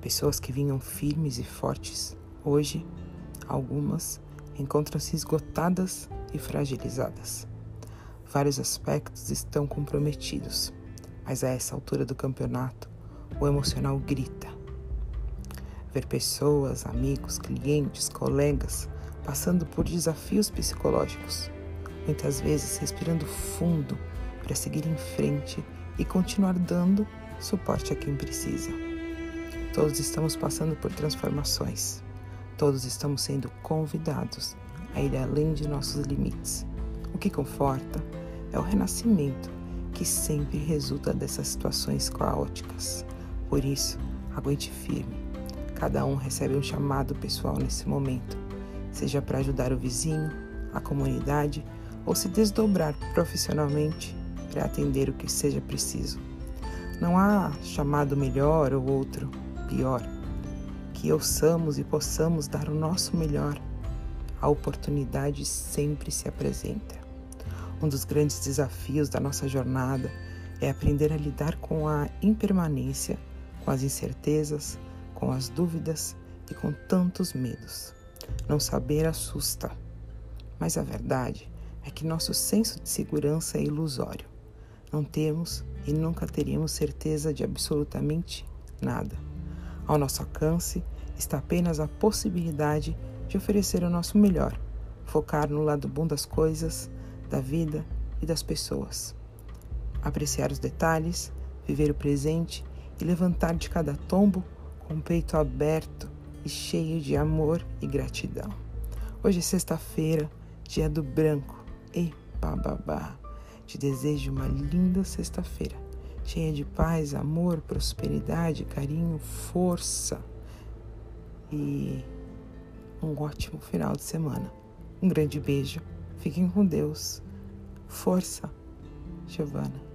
Pessoas que vinham firmes e fortes, hoje, algumas encontram-se esgotadas e fragilizadas. Vários aspectos estão comprometidos, mas a essa altura do campeonato, o emocional grita. Ver pessoas, amigos, clientes, colegas passando por desafios psicológicos, muitas vezes respirando fundo para seguir em frente e continuar dando suporte a quem precisa. Todos estamos passando por transformações. Todos estamos sendo convidados a ir além de nossos limites. O que conforta é o renascimento que sempre resulta dessas situações caóticas. Por isso, aguente firme. Cada um recebe um chamado pessoal nesse momento, seja para ajudar o vizinho, a comunidade ou se desdobrar profissionalmente para atender o que seja preciso. Não há chamado melhor ou outro pior. Que ouçamos e possamos dar o nosso melhor. A oportunidade sempre se apresenta. Um dos grandes desafios da nossa jornada é aprender a lidar com a impermanência, com as incertezas, com as dúvidas e com tantos medos. Não saber assusta, mas a verdade é que nosso senso de segurança é ilusório. Não temos e nunca teríamos certeza de absolutamente nada. Ao nosso alcance está apenas a possibilidade de oferecer o nosso melhor, focar no lado bom das coisas, da vida e das pessoas. Apreciar os detalhes, viver o presente e levantar de cada tombo com o peito aberto e cheio de amor e gratidão. Hoje é sexta-feira, dia do branco e bababá. Te desejo uma linda sexta-feira, cheia de paz, amor, prosperidade, carinho, força e um ótimo final de semana. Um grande beijo. Fiquem com Deus. Força, Giovana.